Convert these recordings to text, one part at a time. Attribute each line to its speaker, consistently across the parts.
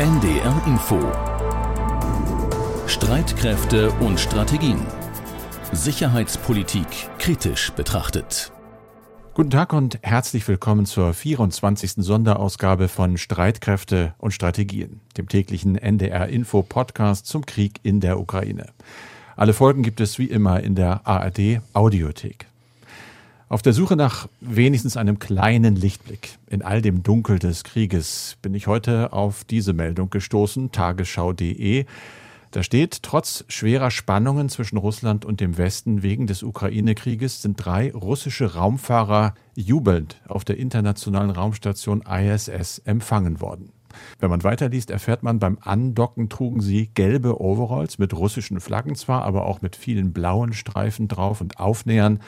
Speaker 1: NDR Info Streitkräfte und Strategien Sicherheitspolitik kritisch betrachtet.
Speaker 2: Guten Tag und herzlich willkommen zur 24. Sonderausgabe von Streitkräfte und Strategien, dem täglichen NDR Info Podcast zum Krieg in der Ukraine. Alle Folgen gibt es wie immer in der ARD Audiothek. Auf der Suche nach wenigstens einem kleinen Lichtblick in all dem Dunkel des Krieges bin ich heute auf diese Meldung gestoßen, tagesschau.de. Da steht, trotz schwerer Spannungen zwischen Russland und dem Westen wegen des Ukraine-Krieges sind drei russische Raumfahrer jubelnd auf der internationalen Raumstation ISS empfangen worden. Wenn man weiterliest, erfährt man, beim Andocken trugen sie gelbe Overalls mit russischen Flaggen zwar, aber auch mit vielen blauen Streifen drauf und Aufnähern.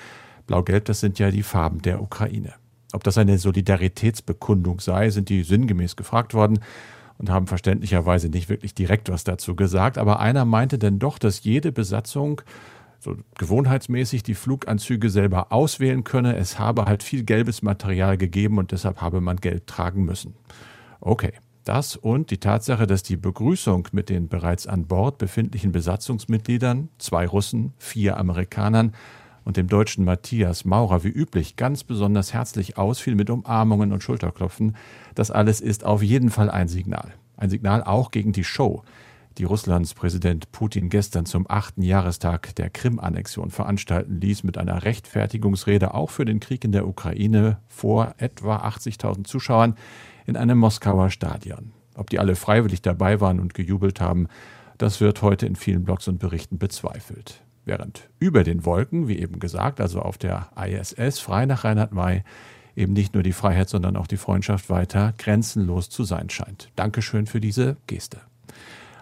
Speaker 2: Blau-Gelb, das sind ja die Farben der Ukraine. Ob das eine Solidaritätsbekundung sei, sind die sinngemäß gefragt worden und haben verständlicherweise nicht wirklich direkt was dazu gesagt. Aber einer meinte denn doch, dass jede Besatzung so gewohnheitsmäßig die Fluganzüge selber auswählen könne. Es habe halt viel gelbes Material gegeben und deshalb habe man gelb tragen müssen. Okay. Das und die Tatsache, dass die Begrüßung mit den bereits an Bord befindlichen Besatzungsmitgliedern, zwei Russen, vier Amerikanern, und dem deutschen Matthias Maurer wie üblich ganz besonders herzlich ausfiel mit Umarmungen und Schulterklopfen, das alles ist auf jeden Fall ein Signal. Ein Signal auch gegen die Show, die Russlands Präsident Putin gestern zum achten Jahrestag der Krim-Annexion veranstalten ließ, mit einer Rechtfertigungsrede auch für den Krieg in der Ukraine vor etwa 80.000 Zuschauern in einem Moskauer Stadion. Ob die alle freiwillig dabei waren und gejubelt haben, das wird heute in vielen Blogs und Berichten bezweifelt. Während über den Wolken, wie eben gesagt, also auf der ISS frei nach Reinhard May, eben nicht nur die Freiheit, sondern auch die Freundschaft weiter grenzenlos zu sein scheint. Dankeschön für diese Geste.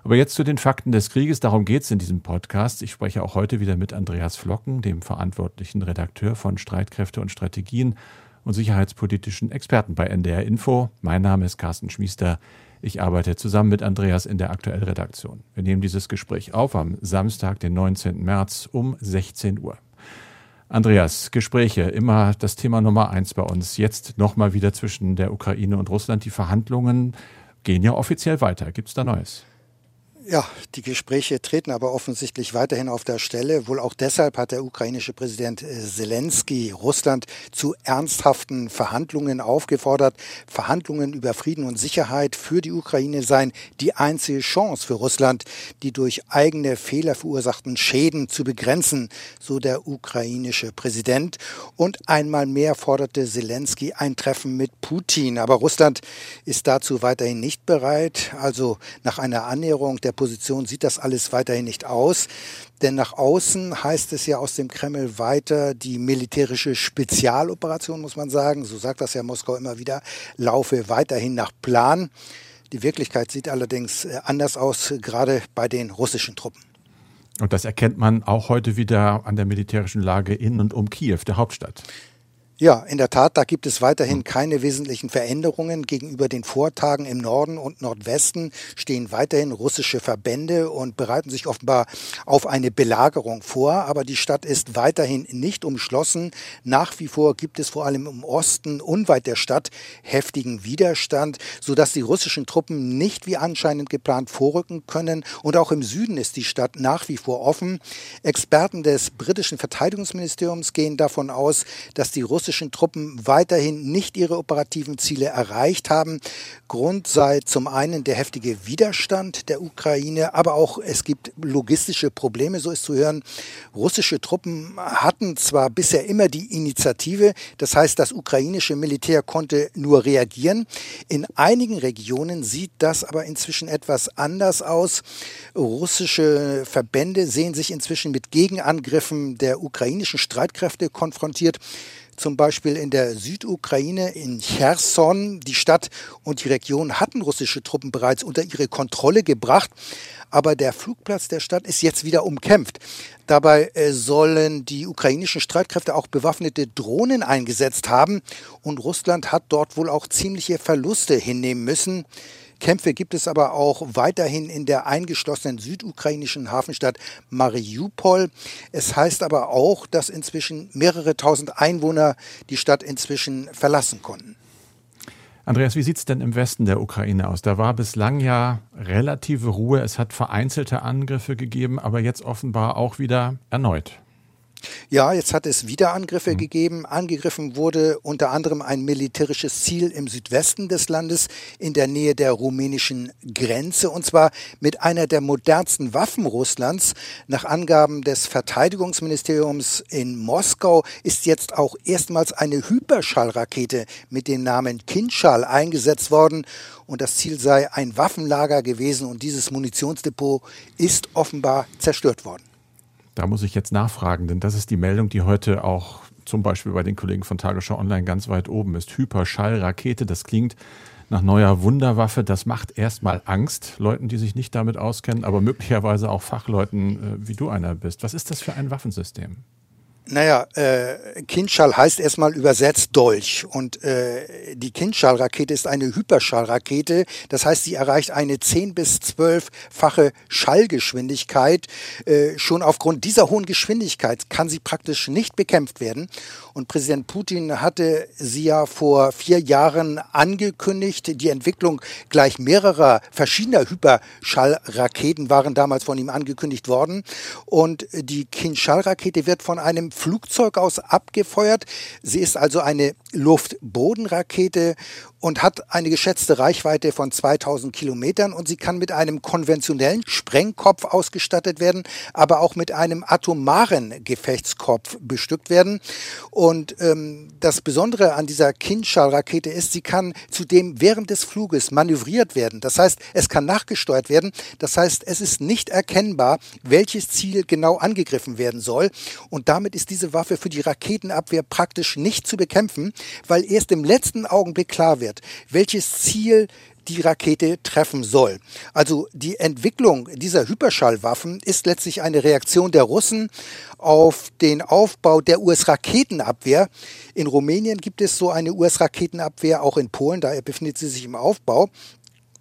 Speaker 2: Aber jetzt zu den Fakten des Krieges. Darum geht es in diesem Podcast. Ich spreche auch heute wieder mit Andreas Flocken, dem verantwortlichen Redakteur von Streitkräfte und Strategien und sicherheitspolitischen Experten bei NDR Info. Mein Name ist Carsten Schmiester. Ich arbeite zusammen mit Andreas in der aktuellen Redaktion. Wir nehmen dieses Gespräch auf am Samstag, den 19. März um 16 Uhr. Andreas, Gespräche, immer das Thema Nummer eins bei uns. Jetzt nochmal wieder zwischen der Ukraine und Russland. Die Verhandlungen gehen ja offiziell weiter. Gibt es da Neues?
Speaker 3: Ja, die Gespräche treten aber offensichtlich weiterhin auf der Stelle. Wohl auch deshalb hat der ukrainische Präsident äh, Zelensky Russland zu ernsthaften Verhandlungen aufgefordert. Verhandlungen über Frieden und Sicherheit für die Ukraine seien die einzige Chance für Russland, die durch eigene Fehler verursachten Schäden zu begrenzen, so der ukrainische Präsident. Und einmal mehr forderte Zelensky ein Treffen mit Putin. Aber Russland ist dazu weiterhin nicht bereit. Also nach einer Annäherung der Position sieht das alles weiterhin nicht aus. Denn nach außen heißt es ja aus dem Kreml weiter, die militärische Spezialoperation, muss man sagen, so sagt das ja Moskau immer wieder, laufe weiterhin nach Plan. Die Wirklichkeit sieht allerdings äh, anders aus, gerade bei den russischen Truppen.
Speaker 2: Und das erkennt man auch heute wieder an der militärischen Lage in und um Kiew, der Hauptstadt.
Speaker 3: Ja, in der Tat, da gibt es weiterhin hm. keine wesentlichen Veränderungen. Gegenüber den Vortagen im Norden und Nordwesten stehen weiterhin russische Verbände und bereiten sich offenbar auf eine Belagerung vor. Aber die Stadt ist weiterhin nicht umschlossen. Nach wie vor gibt es vor allem im Osten unweit der Stadt heftigen Widerstand, sodass die russischen Truppen nicht wie anscheinend geplant vorrücken können. Und auch im Süden ist die Stadt nach wie vor offen. Experten des britischen Verteidigungsministeriums gehen davon aus, dass die russischen russischen Truppen weiterhin nicht ihre operativen Ziele erreicht haben. Grund sei zum einen der heftige Widerstand der Ukraine, aber auch es gibt logistische Probleme, so ist zu hören. Russische Truppen hatten zwar bisher immer die Initiative, das heißt, das ukrainische Militär konnte nur reagieren. In einigen Regionen sieht das aber inzwischen etwas anders aus. Russische Verbände sehen sich inzwischen mit Gegenangriffen der ukrainischen Streitkräfte konfrontiert zum Beispiel in der Südukraine, in Cherson, die Stadt und die Region hatten russische Truppen bereits unter ihre Kontrolle gebracht. Aber der Flugplatz der Stadt ist jetzt wieder umkämpft. Dabei äh, sollen die ukrainischen Streitkräfte auch bewaffnete Drohnen eingesetzt haben. Und Russland hat dort wohl auch ziemliche Verluste hinnehmen müssen. Kämpfe gibt es aber auch weiterhin in der eingeschlossenen südukrainischen Hafenstadt Mariupol. Es heißt aber auch, dass inzwischen mehrere tausend Einwohner die Stadt inzwischen verlassen konnten.
Speaker 2: Andreas, wie sieht es denn im Westen der Ukraine aus? Da war bislang ja relative Ruhe. Es hat vereinzelte Angriffe gegeben, aber jetzt offenbar auch wieder erneut.
Speaker 3: Ja, jetzt hat es wieder Angriffe mhm. gegeben. Angegriffen wurde unter anderem ein militärisches Ziel im Südwesten des Landes in der Nähe der rumänischen Grenze und zwar mit einer der modernsten Waffen Russlands. Nach Angaben des Verteidigungsministeriums in Moskau ist jetzt auch erstmals eine Hyperschallrakete mit dem Namen Kinschall eingesetzt worden und das Ziel sei ein Waffenlager gewesen und dieses Munitionsdepot ist offenbar zerstört worden.
Speaker 2: Da muss ich jetzt nachfragen, denn das ist die Meldung, die heute auch zum Beispiel bei den Kollegen von Tagesschau Online ganz weit oben ist. Hyperschallrakete, das klingt nach neuer Wunderwaffe. Das macht erstmal Angst, Leuten, die sich nicht damit auskennen, aber möglicherweise auch Fachleuten, äh, wie du einer bist. Was ist das für ein Waffensystem?
Speaker 3: Naja, äh, Kindschall heißt erstmal übersetzt Dolch. Und äh, die Kindschall-Rakete ist eine Hyperschallrakete. Das heißt, sie erreicht eine 10 bis 12-fache Schallgeschwindigkeit. Äh, schon aufgrund dieser hohen Geschwindigkeit kann sie praktisch nicht bekämpft werden. Und Präsident Putin hatte sie ja vor vier Jahren angekündigt. Die Entwicklung gleich mehrerer verschiedener Hyperschallraketen waren damals von ihm angekündigt worden. Und die Kinschall-Rakete wird von einem Flugzeug aus abgefeuert. Sie ist also eine Luftbodenrakete und hat eine geschätzte Reichweite von 2000 Kilometern und sie kann mit einem konventionellen Sprengkopf ausgestattet werden, aber auch mit einem atomaren Gefechtskopf bestückt werden. Und ähm, das Besondere an dieser Kinschall-Rakete ist, sie kann zudem während des Fluges manövriert werden. Das heißt, es kann nachgesteuert werden. Das heißt, es ist nicht erkennbar, welches Ziel genau angegriffen werden soll. Und damit ist diese Waffe für die Raketenabwehr praktisch nicht zu bekämpfen, weil erst im letzten Augenblick klar wird, welches Ziel die Rakete treffen soll. Also die Entwicklung dieser Hyperschallwaffen ist letztlich eine Reaktion der Russen auf den Aufbau der US-Raketenabwehr. In Rumänien gibt es so eine US-Raketenabwehr, auch in Polen, da befindet sie sich im Aufbau.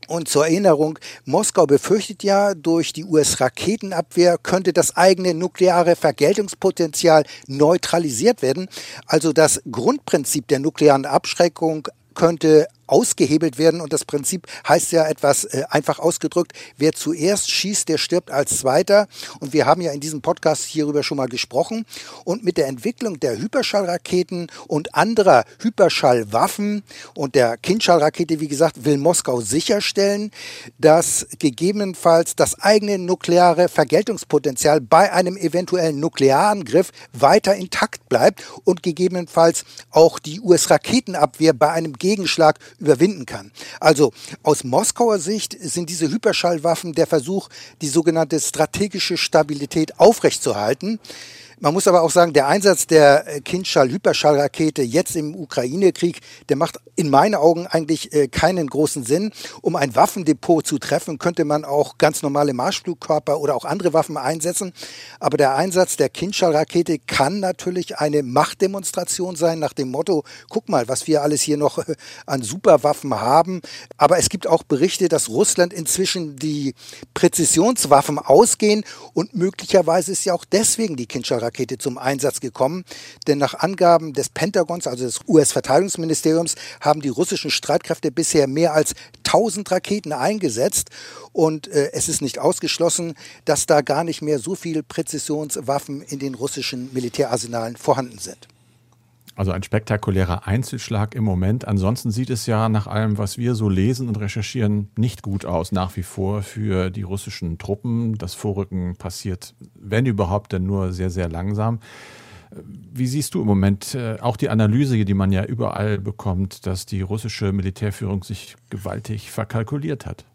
Speaker 3: Und zur Erinnerung, Moskau befürchtet ja, durch die US-Raketenabwehr könnte das eigene nukleare Vergeltungspotenzial neutralisiert werden. Also das Grundprinzip der nuklearen Abschreckung könnte ausgehebelt werden. Und das Prinzip heißt ja etwas äh, einfach ausgedrückt, wer zuerst schießt, der stirbt als Zweiter. Und wir haben ja in diesem Podcast hierüber schon mal gesprochen. Und mit der Entwicklung der Hyperschallraketen und anderer Hyperschallwaffen und der Kindschallrakete, wie gesagt, will Moskau sicherstellen, dass gegebenenfalls das eigene nukleare Vergeltungspotenzial bei einem eventuellen Nuklearangriff weiter intakt bleibt und gegebenenfalls auch die US-Raketenabwehr bei einem Gegenschlag überwinden kann. Also aus Moskauer Sicht sind diese Hyperschallwaffen der Versuch, die sogenannte strategische Stabilität aufrechtzuerhalten. Man muss aber auch sagen, der Einsatz der äh, Kindschall-Hyperschallrakete jetzt im Ukraine-Krieg, der macht in meinen Augen eigentlich äh, keinen großen Sinn. Um ein Waffendepot zu treffen, könnte man auch ganz normale Marschflugkörper oder auch andere Waffen einsetzen. Aber der Einsatz der Kindschall-Rakete kann natürlich eine Machtdemonstration sein nach dem Motto, guck mal, was wir alles hier noch äh, an Superwaffen haben. Aber es gibt auch Berichte, dass Russland inzwischen die Präzisionswaffen ausgehen und möglicherweise ist ja auch deswegen die Kindschall-Rakete Rakete zum Einsatz gekommen. Denn nach Angaben des Pentagons, also des US-Verteidigungsministeriums, haben die russischen Streitkräfte bisher mehr als 1000 Raketen eingesetzt. Und äh, es ist nicht ausgeschlossen, dass da gar nicht mehr so viele Präzisionswaffen in den russischen Militärarsenalen vorhanden sind.
Speaker 2: Also ein spektakulärer Einzelschlag im Moment. Ansonsten sieht es ja nach allem, was wir so lesen und recherchieren, nicht gut aus nach wie vor für die russischen Truppen. Das Vorrücken passiert, wenn überhaupt, dann nur sehr, sehr langsam. Wie siehst du im Moment äh, auch die Analyse, die man ja überall bekommt, dass die russische Militärführung sich gewaltig verkalkuliert hat?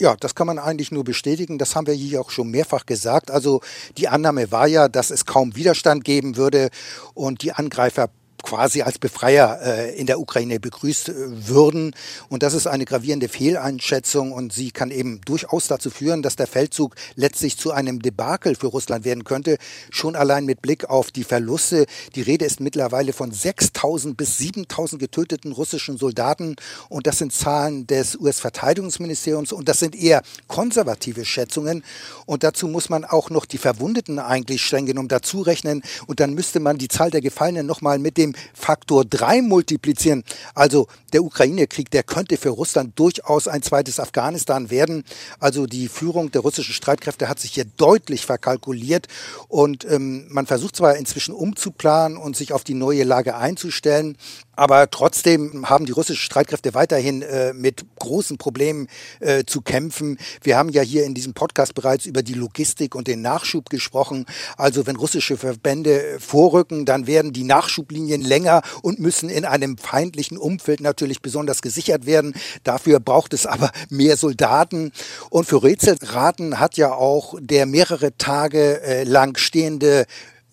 Speaker 3: Ja, das kann man eigentlich nur bestätigen. Das haben wir hier auch schon mehrfach gesagt. Also die Annahme war ja, dass es kaum Widerstand geben würde und die Angreifer quasi als Befreier äh, in der Ukraine begrüßt äh, würden. Und das ist eine gravierende Fehleinschätzung und sie kann eben durchaus dazu führen, dass der Feldzug letztlich zu einem Debakel für Russland werden könnte. Schon allein mit Blick auf die Verluste. Die Rede ist mittlerweile von 6.000 bis 7.000 getöteten russischen Soldaten und das sind Zahlen des US-Verteidigungsministeriums und das sind eher konservative Schätzungen. Und dazu muss man auch noch die Verwundeten eigentlich streng genommen dazu rechnen und dann müsste man die Zahl der Gefallenen nochmal mit dem Faktor 3 multiplizieren. Also der Ukraine-Krieg, der könnte für Russland durchaus ein zweites Afghanistan werden. Also die Führung der russischen Streitkräfte hat sich hier deutlich verkalkuliert und ähm, man versucht zwar inzwischen umzuplanen und sich auf die neue Lage einzustellen, aber trotzdem haben die russischen Streitkräfte weiterhin äh, mit großen Problemen äh, zu kämpfen. Wir haben ja hier in diesem Podcast bereits über die Logistik und den Nachschub gesprochen. Also wenn russische Verbände vorrücken, dann werden die Nachschublinien länger und müssen in einem feindlichen Umfeld natürlich besonders gesichert werden. Dafür braucht es aber mehr Soldaten. Und für Rätselraten hat ja auch der mehrere Tage äh, lang stehende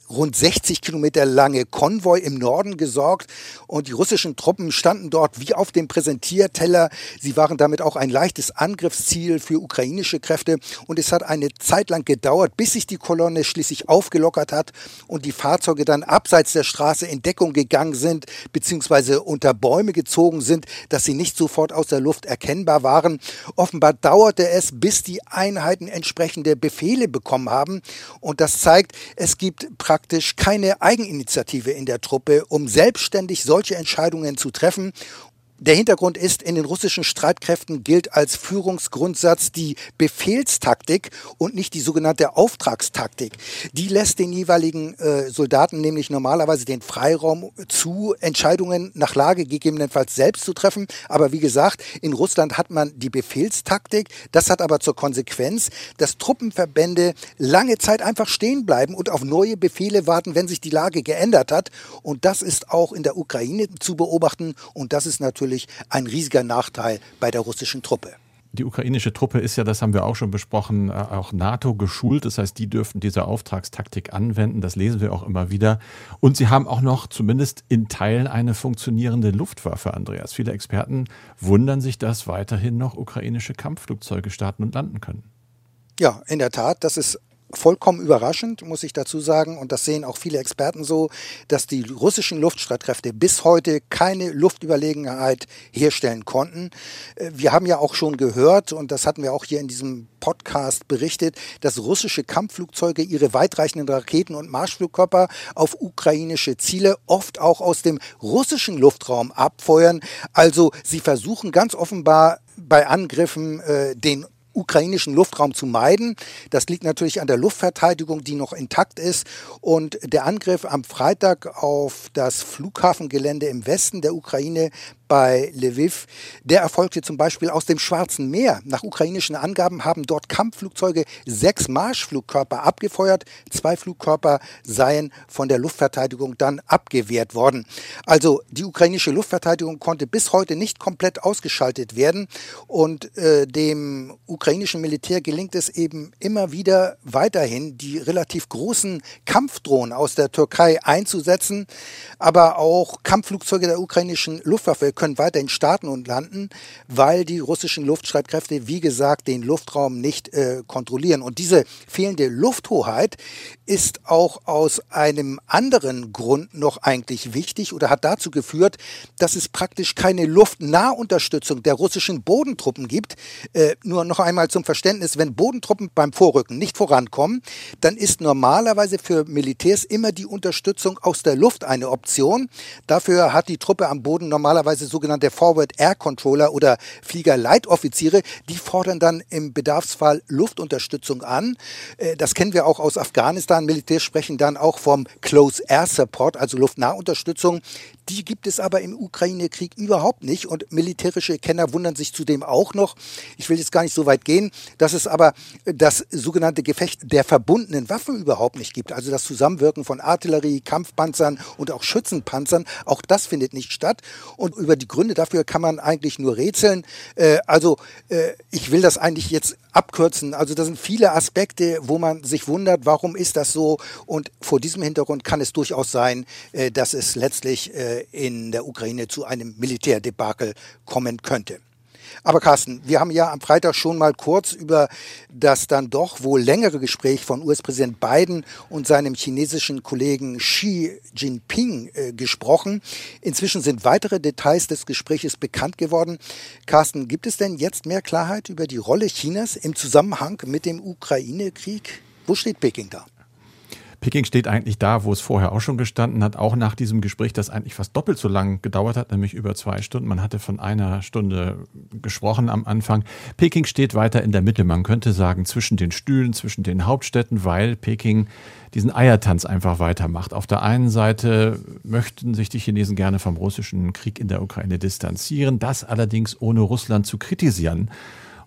Speaker 3: rund 60 Kilometer lange Konvoi im Norden gesorgt und die russischen Truppen standen dort wie auf dem Präsentierteller. Sie waren damit auch ein leichtes Angriffsziel für ukrainische Kräfte und es hat eine Zeit lang gedauert, bis sich die Kolonne schließlich aufgelockert hat und die Fahrzeuge dann abseits der Straße in Deckung gegangen sind beziehungsweise unter Bäume gezogen sind, dass sie nicht sofort aus der Luft erkennbar waren. Offenbar dauerte es, bis die Einheiten entsprechende Befehle bekommen haben und das zeigt, es gibt praktisch keine Eigeninitiative in der Truppe, um selbstständig solche Entscheidungen zu treffen. Der Hintergrund ist, in den russischen Streitkräften gilt als Führungsgrundsatz die Befehlstaktik und nicht die sogenannte Auftragstaktik. Die lässt den jeweiligen äh, Soldaten nämlich normalerweise den Freiraum zu, Entscheidungen nach Lage gegebenenfalls selbst zu treffen. Aber wie gesagt, in Russland hat man die Befehlstaktik. Das hat aber zur Konsequenz, dass Truppenverbände lange Zeit einfach stehen bleiben und auf neue Befehle warten, wenn sich die Lage geändert hat. Und das ist auch in der Ukraine zu beobachten. Und das ist natürlich natürlich ein riesiger Nachteil bei der russischen Truppe.
Speaker 2: Die ukrainische Truppe ist ja, das haben wir auch schon besprochen, äh, auch NATO geschult. Das heißt, die dürften diese Auftragstaktik anwenden. Das lesen wir auch immer wieder. Und sie haben auch noch zumindest in Teilen eine funktionierende Luftwaffe, Andreas. Viele Experten wundern sich, dass weiterhin noch ukrainische Kampfflugzeuge starten und landen können.
Speaker 3: Ja, in der Tat, das ist vollkommen überraschend, muss ich dazu sagen, und das sehen auch viele Experten so, dass die russischen Luftstreitkräfte bis heute keine Luftüberlegenheit herstellen konnten. Äh, wir haben ja auch schon gehört, und das hatten wir auch hier in diesem Podcast berichtet, dass russische Kampfflugzeuge ihre weitreichenden Raketen und Marschflugkörper auf ukrainische Ziele oft auch aus dem russischen Luftraum abfeuern. Also sie versuchen ganz offenbar bei Angriffen äh, den ukrainischen Luftraum zu meiden. Das liegt natürlich an der Luftverteidigung, die noch intakt ist. Und der Angriff am Freitag auf das Flughafengelände im Westen der Ukraine bei Lviv, der erfolgte zum Beispiel aus dem Schwarzen Meer. Nach ukrainischen Angaben haben dort Kampfflugzeuge sechs Marschflugkörper abgefeuert. Zwei Flugkörper seien von der Luftverteidigung dann abgewehrt worden. Also die ukrainische Luftverteidigung konnte bis heute nicht komplett ausgeschaltet werden und äh, dem ukrainischen Militär gelingt es eben immer wieder weiterhin, die relativ großen Kampfdrohnen aus der Türkei einzusetzen, aber auch Kampfflugzeuge der ukrainischen Luftwaffe können weiterhin starten und landen, weil die russischen Luftstreitkräfte, wie gesagt, den Luftraum nicht äh, kontrollieren. Und diese fehlende Lufthoheit ist auch aus einem anderen Grund noch eigentlich wichtig oder hat dazu geführt, dass es praktisch keine Luftnahunterstützung der russischen Bodentruppen gibt. Äh, nur noch einmal zum Verständnis, wenn Bodentruppen beim Vorrücken nicht vorankommen, dann ist normalerweise für Militärs immer die Unterstützung aus der Luft eine Option. Dafür hat die Truppe am Boden normalerweise beispielsweise sogenannte Forward Air Controller oder Fliegerleitoffiziere, die fordern dann im Bedarfsfall Luftunterstützung an. Äh, das kennen wir auch aus Afghanistan. Militär sprechen dann auch vom Close Air Support, also Luftnahunterstützung. Die gibt es aber im Ukraine-Krieg überhaupt nicht und militärische Kenner wundern sich zudem auch noch. Ich will jetzt gar nicht so weit gehen, dass es aber das sogenannte Gefecht der verbundenen Waffen überhaupt nicht gibt. Also das Zusammenwirken von Artillerie, Kampfpanzern und auch Schützenpanzern, auch das findet nicht statt. Und über die Gründe dafür kann man eigentlich nur rätseln. Äh, also äh, ich will das eigentlich jetzt abkürzen. Also da sind viele Aspekte, wo man sich wundert, warum ist das so? Und vor diesem Hintergrund kann es durchaus sein, äh, dass es letztlich äh, in der Ukraine zu einem Militärdebakel kommen könnte. Aber Carsten, wir haben ja am Freitag schon mal kurz über das dann doch wohl längere Gespräch von US-Präsident Biden und seinem chinesischen Kollegen Xi Jinping äh, gesprochen. Inzwischen sind weitere Details des Gespräches bekannt geworden. Carsten, gibt es denn jetzt mehr Klarheit über die Rolle Chinas im Zusammenhang mit dem Ukraine-Krieg? Wo steht Peking da?
Speaker 2: Peking steht eigentlich da, wo es vorher auch schon gestanden hat, auch nach diesem Gespräch, das eigentlich fast doppelt so lang gedauert hat, nämlich über zwei Stunden. Man hatte von einer Stunde gesprochen am Anfang. Peking steht weiter in der Mitte, man könnte sagen, zwischen den Stühlen, zwischen den Hauptstädten, weil Peking diesen Eiertanz einfach weitermacht. Auf der einen Seite möchten sich die Chinesen gerne vom russischen Krieg in der Ukraine distanzieren, das allerdings ohne Russland zu kritisieren.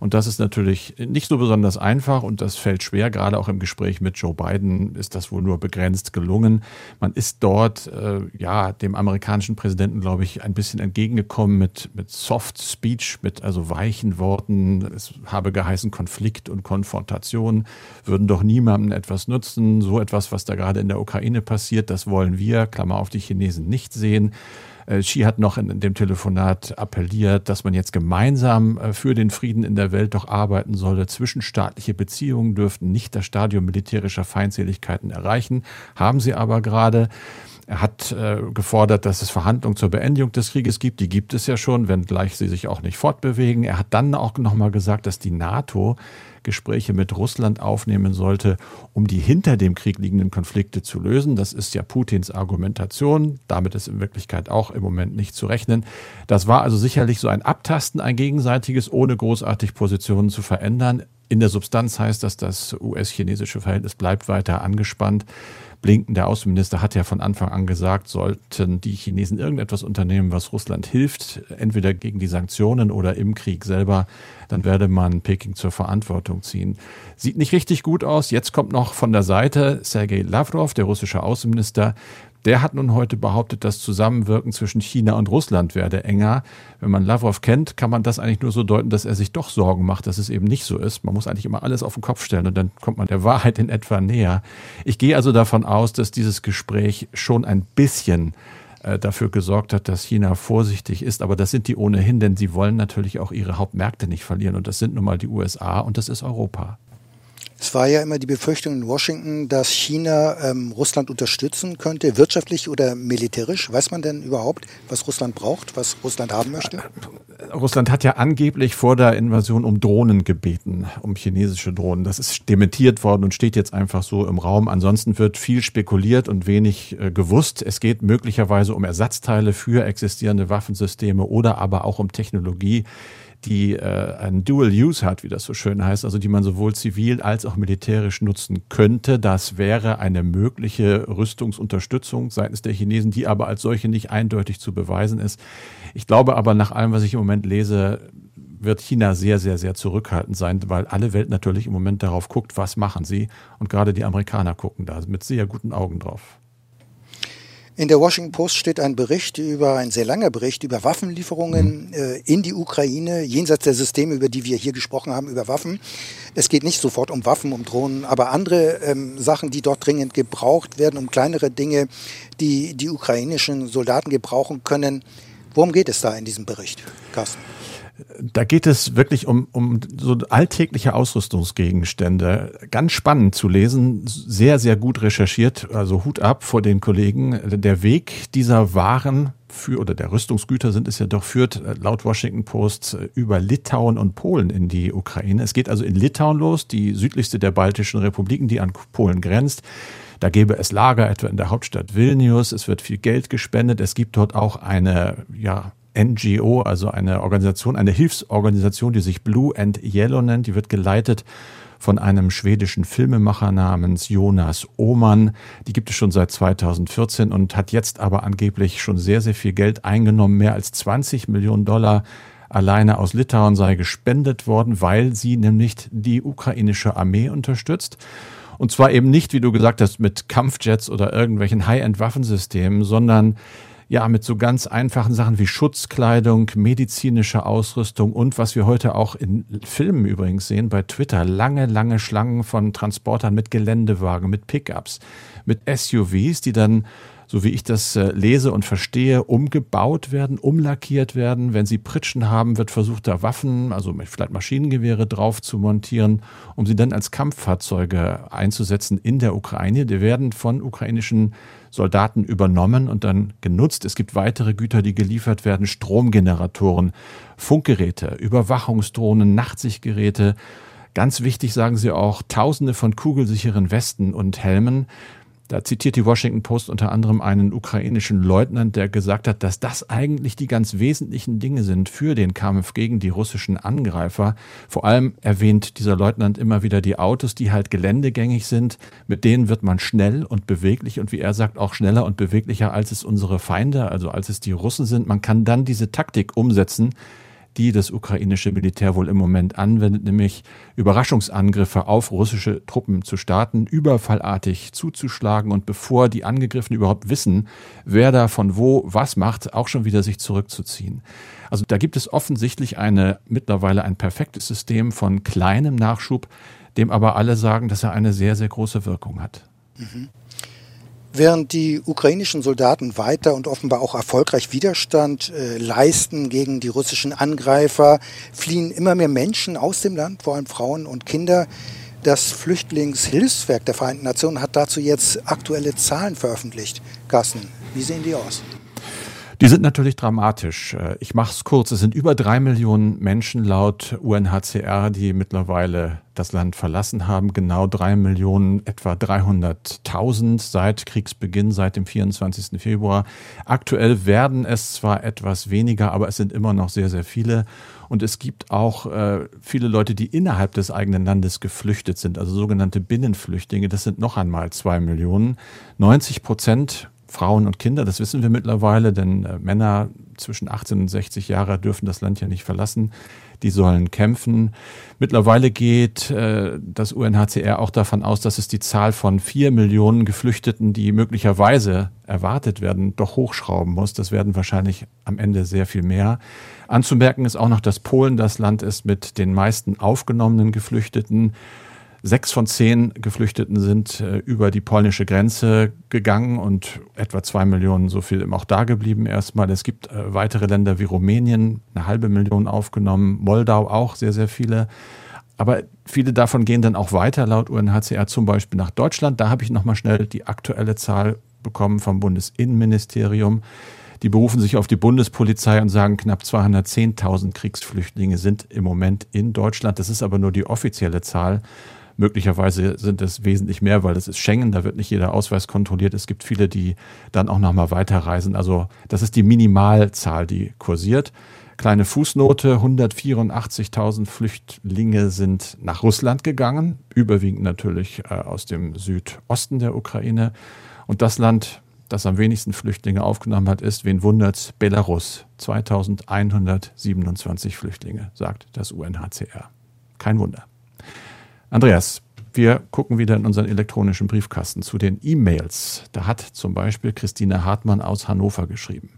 Speaker 2: Und das ist natürlich nicht so besonders einfach und das fällt schwer. Gerade auch im Gespräch mit Joe Biden ist das wohl nur begrenzt gelungen. Man ist dort, äh, ja, dem amerikanischen Präsidenten, glaube ich, ein bisschen entgegengekommen mit, mit Soft Speech, mit also weichen Worten. Es habe geheißen Konflikt und Konfrontation würden doch niemandem etwas nutzen. So etwas, was da gerade in der Ukraine passiert, das wollen wir, Klammer auf die Chinesen, nicht sehen. Äh, Xi hat noch in, dem Telefonat appelliert, dass man jetzt gemeinsam äh, für den Frieden in der Welt doch arbeiten solle. Zwischenstaatliche Beziehungen dürften nicht das Stadium militärischer Feindseligkeiten erreichen, haben sie aber gerade. Er hat äh, gefordert, dass es Verhandlungen zur Beendigung des Krieges gibt. Die gibt es ja schon, wenngleich sie sich auch nicht fortbewegen. Er hat dann auch nochmal gesagt, dass die NATO Gespräche mit Russland aufnehmen sollte, um die hinter dem Krieg liegenden Konflikte zu lösen. Das ist ja Putins Argumentation. Damit ist in Wirklichkeit auch im Moment nicht zu rechnen. Das war also sicherlich so ein Abtasten, ein gegenseitiges, ohne großartig Positionen zu verändern. In der Substanz heißt das, das US-chinesische Verhältnis bleibt weiter angespannt. Blinken, der Außenminister, hat ja von Anfang an gesagt, sollten die Chinesen irgendetwas unternehmen, was Russland hilft, entweder gegen die Sanktionen oder im Krieg selber, dann werde man Peking zur Verantwortung ziehen. Sieht nicht richtig gut aus. Jetzt kommt noch von der Seite Sergei Lavrov, der russische Außenminister, der hat nun heute behauptet, das Zusammenwirken zwischen China und Russland werde enger. Wenn man Lavrov kennt, kann man das eigentlich nur so deuten, dass er sich doch Sorgen macht, dass es eben nicht so ist. Man muss eigentlich immer alles auf den Kopf stellen und dann kommt man der Wahrheit in etwa näher. Ich gehe also davon aus, dass dieses Gespräch schon ein bisschen äh, dafür gesorgt hat, dass China vorsichtig ist. Aber das sind die ohnehin, denn sie wollen natürlich auch ihre Hauptmärkte nicht verlieren. Und das sind nun mal die USA und das ist Europa.
Speaker 3: Es war ja immer die Befürchtung in Washington, dass China ähm, Russland unterstützen könnte, wirtschaftlich oder militärisch. Weiß man denn überhaupt, was Russland braucht, was Russland haben möchte?
Speaker 2: Russland hat ja angeblich vor der Invasion um Drohnen gebeten, um chinesische Drohnen. Das ist dementiert worden und steht jetzt einfach so im Raum. Ansonsten wird viel spekuliert und wenig äh, gewusst. Es geht möglicherweise um Ersatzteile für existierende Waffensysteme oder aber auch um Technologie, die äh, ein Dual Use hat, wie das so schön heißt, also die man sowohl zivil als auch militärisch nutzen könnte. Das wäre eine mögliche Rüstungsunterstützung seitens der Chinesen, die aber als solche nicht eindeutig zu beweisen ist. Ich glaube aber nach allem, was ich im Moment lese, wird China sehr, sehr, sehr zurückhaltend sein, weil alle Welt natürlich im Moment darauf guckt, was machen sie. Und gerade die Amerikaner gucken da mit sehr guten Augen drauf.
Speaker 3: In der Washington Post steht ein Bericht über, ein sehr langer Bericht über Waffenlieferungen mhm. äh, in die Ukraine, jenseits der Systeme, über die wir hier gesprochen haben, über Waffen. Es geht nicht sofort um Waffen, um Drohnen, aber andere ähm, Sachen, die dort dringend gebraucht werden, um kleinere Dinge, die die ukrainischen Soldaten gebrauchen können. Worum geht es da in diesem Bericht, Carsten?
Speaker 2: Da geht es wirklich um, um so alltägliche Ausrüstungsgegenstände. Ganz spannend zu lesen, sehr, sehr gut recherchiert, also Hut ab vor den Kollegen. Der Weg dieser Waren für, oder der Rüstungsgüter sind es ja doch, führt laut Washington Post über Litauen und Polen in die Ukraine. Es geht also in Litauen los, die südlichste der baltischen Republiken, die an Polen grenzt. Da gäbe es Lager, etwa in der Hauptstadt Vilnius. Es wird viel Geld gespendet. Es gibt dort auch eine, ja, NGO, also eine Organisation, eine Hilfsorganisation, die sich Blue and Yellow nennt. Die wird geleitet von einem schwedischen Filmemacher namens Jonas Ohmann. Die gibt es schon seit 2014 und hat jetzt aber angeblich schon sehr, sehr viel Geld eingenommen. Mehr als 20 Millionen Dollar alleine aus Litauen sei gespendet worden, weil sie nämlich die ukrainische Armee unterstützt. Und zwar eben nicht, wie du gesagt hast, mit Kampfjets oder irgendwelchen High-End-Waffensystemen, sondern ja mit so ganz einfachen Sachen wie Schutzkleidung, medizinische Ausrüstung und was wir heute auch in Filmen übrigens sehen bei Twitter, lange, lange Schlangen von Transportern mit Geländewagen, mit Pickups, mit SUVs, die dann so wie ich das äh, lese und verstehe, umgebaut werden, umlackiert werden. Wenn sie Pritschen haben, wird versucht, da Waffen, also vielleicht Maschinengewehre drauf zu montieren, um sie dann als Kampffahrzeuge einzusetzen in der Ukraine. Die werden von ukrainischen Soldaten übernommen und dann genutzt. Es gibt weitere Güter, die geliefert werden, Stromgeneratoren, Funkgeräte, Überwachungsdrohnen, Nachtsichtgeräte. Ganz wichtig sagen sie auch, tausende von kugelsicheren Westen und Helmen. Da zitiert die Washington Post unter anderem einen ukrainischen Leutnant, der gesagt hat, dass das eigentlich die ganz wesentlichen Dinge sind für den Kampf gegen die russischen Angreifer. Vor allem erwähnt dieser Leutnant immer wieder die Autos, die halt geländegängig sind. Mit denen wird man schnell und beweglich und wie er sagt, auch schneller und beweglicher als es unsere Feinde, also als es die Russen sind. Man kann dann diese Taktik umsetzen, die das ukrainische Militär wohl im Moment anwendet, nämlich Überraschungsangriffe auf russische Truppen zu starten, überfallartig zuzuschlagen und bevor die Angegriffenen überhaupt wissen, wer da von wo was macht, auch schon wieder sich zurückzuziehen. Also da gibt es offensichtlich eine mittlerweile ein perfektes System von kleinem Nachschub, dem aber alle sagen, dass er eine sehr, sehr große Wirkung hat. Mhm.
Speaker 3: Während die ukrainischen Soldaten weiter und offenbar auch erfolgreich Widerstand äh, leisten gegen die russischen Angreifer, fliehen immer mehr Menschen aus dem Land, vor allem Frauen und Kinder. Das Flüchtlingshilfswerk der Vereinten Nationen hat dazu jetzt aktuelle Zahlen veröffentlicht. Carsten, wie sehen die aus?
Speaker 2: Die sind natürlich dramatisch. Äh, ich mache es kurz. Es sind über drei Millionen Menschen laut UNHCR, die mittlerweile das Land verlassen haben. Genau drei Millionen, etwa 300.000 seit Kriegsbeginn, seit dem 24. Februar. Aktuell werden es zwar etwas weniger, aber es sind immer noch sehr, sehr viele. Und es gibt auch äh, viele Leute, die innerhalb des eigenen Landes geflüchtet sind, also sogenannte Binnenflüchtlinge. Das sind noch einmal zwei Millionen. 90 Prozent Frauen und Kinder, das wissen wir mittlerweile, denn äh, Männer zwischen 18 und 60 Jahre dürfen das Land ja nicht verlassen. Die sollen kämpfen. Mittlerweile geht äh, das UNHCR auch davon aus, dass es die Zahl von vier Millionen Geflüchteten, die möglicherweise erwartet werden, doch hochschrauben muss. Das werden wahrscheinlich am Ende sehr viel mehr. Anzumerken ist auch noch, dass Polen das Land ist mit den meisten aufgenommenen Geflüchteten. Sechs von zehn Geflüchteten sind äh, über die polnische Grenze gegangen und etwa zwei Millionen so viel auch da geblieben erstmal. Es gibt äh, weitere Länder wie Rumänien, eine halbe Million aufgenommen, Moldau auch sehr, sehr viele. Aber viele davon gehen dann auch weiter, laut UNHCR zum Beispiel nach Deutschland. Da habe ich nochmal schnell die aktuelle Zahl bekommen vom Bundesinnenministerium. Die berufen sich auf die Bundespolizei und sagen, knapp 210.000 Kriegsflüchtlinge sind im Moment in Deutschland. Das ist aber nur die offizielle Zahl. Möglicherweise sind es wesentlich mehr, weil es ist Schengen, da wird nicht jeder Ausweis kontrolliert. Es gibt viele, die dann auch nochmal weiterreisen. Also das ist die Minimalzahl, die kursiert. Kleine Fußnote, 184.000 Flüchtlinge sind nach Russland gegangen, überwiegend natürlich äh, aus dem Südosten der Ukraine. Und das Land, das am wenigsten Flüchtlinge aufgenommen hat, ist, wen wundert's, Belarus. 2127 Flüchtlinge, sagt das UNHCR. Kein Wunder. Andreas, wir gucken wieder in unseren elektronischen Briefkasten zu den E-Mails. Da hat zum Beispiel Christine Hartmann aus Hannover geschrieben.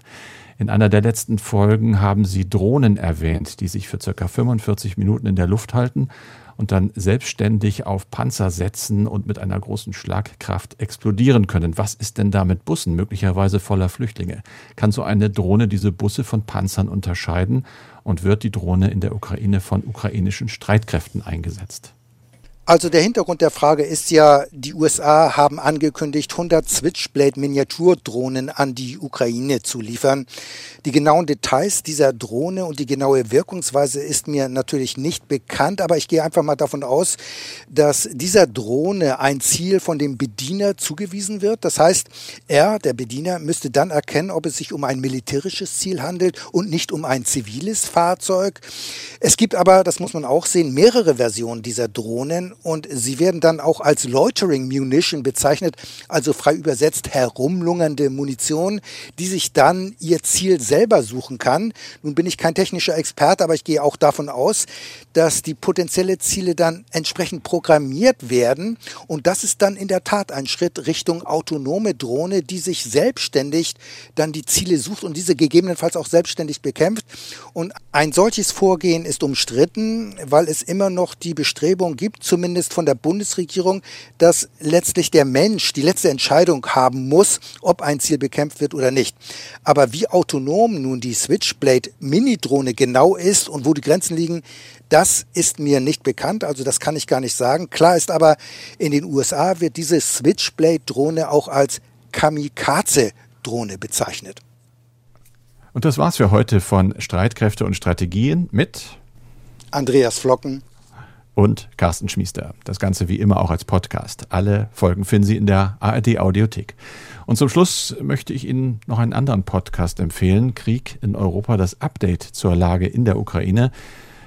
Speaker 2: In einer der letzten Folgen haben Sie Drohnen erwähnt, die sich für circa 45 Minuten in der Luft halten und dann selbstständig auf Panzer setzen und mit einer großen Schlagkraft explodieren können. Was ist denn da mit Bussen, möglicherweise voller Flüchtlinge? Kann so eine Drohne diese Busse von Panzern unterscheiden und wird die Drohne in der Ukraine von ukrainischen Streitkräften eingesetzt?
Speaker 3: Also der Hintergrund der Frage ist ja, die USA haben angekündigt, 100 Switchblade-Miniaturdrohnen an die Ukraine zu liefern. Die genauen Details dieser Drohne und die genaue Wirkungsweise ist mir natürlich nicht bekannt, aber ich gehe einfach mal davon aus, dass dieser Drohne ein Ziel von dem Bediener zugewiesen wird. Das heißt, er, der Bediener, müsste dann erkennen, ob es sich um ein militärisches Ziel handelt und nicht um ein ziviles Fahrzeug. Es gibt aber, das muss man auch sehen, mehrere Versionen dieser Drohnen und sie werden dann auch als Loitering Munition bezeichnet, also frei übersetzt herumlungernde Munition, die sich dann ihr Ziel selber suchen kann. Nun bin ich kein technischer Experte, aber ich gehe auch davon aus, dass die potenzielle Ziele dann entsprechend programmiert werden und das ist dann in der Tat ein Schritt Richtung autonome Drohne, die sich selbstständig dann die Ziele sucht und diese gegebenenfalls auch selbstständig bekämpft. Und ein solches Vorgehen ist umstritten, weil es immer noch die Bestrebung gibt, zumindest zumindest von der Bundesregierung, dass letztlich der Mensch die letzte Entscheidung haben muss, ob ein Ziel bekämpft wird oder nicht. Aber wie autonom nun die Switchblade Mini-Drohne genau ist und wo die Grenzen liegen, das ist mir nicht bekannt, also das kann ich gar nicht sagen. Klar ist aber, in den USA wird diese Switchblade-Drohne auch als Kamikaze-Drohne bezeichnet.
Speaker 2: Und das war's für heute von Streitkräfte und Strategien mit
Speaker 3: Andreas Flocken
Speaker 2: und Carsten Schmiester. Das Ganze wie immer auch als Podcast. Alle Folgen finden Sie in der ARD Audiothek. Und zum Schluss möchte ich Ihnen noch einen anderen Podcast empfehlen. Krieg in Europa, das Update zur Lage in der Ukraine.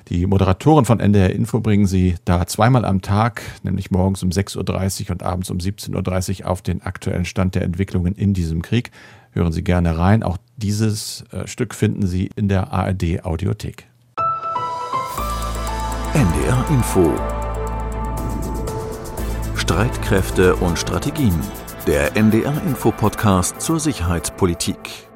Speaker 2: Die Moderatoren von NDR Info bringen Sie da zweimal am Tag, nämlich morgens um 6.30 Uhr und abends um 17.30 Uhr auf den aktuellen Stand der Entwicklungen in diesem Krieg. Hören Sie gerne rein. Auch dieses äh, Stück finden Sie in der ARD Audiothek.
Speaker 1: NDR Info Streitkräfte und Strategien. Der NDR Info Podcast zur Sicherheitspolitik.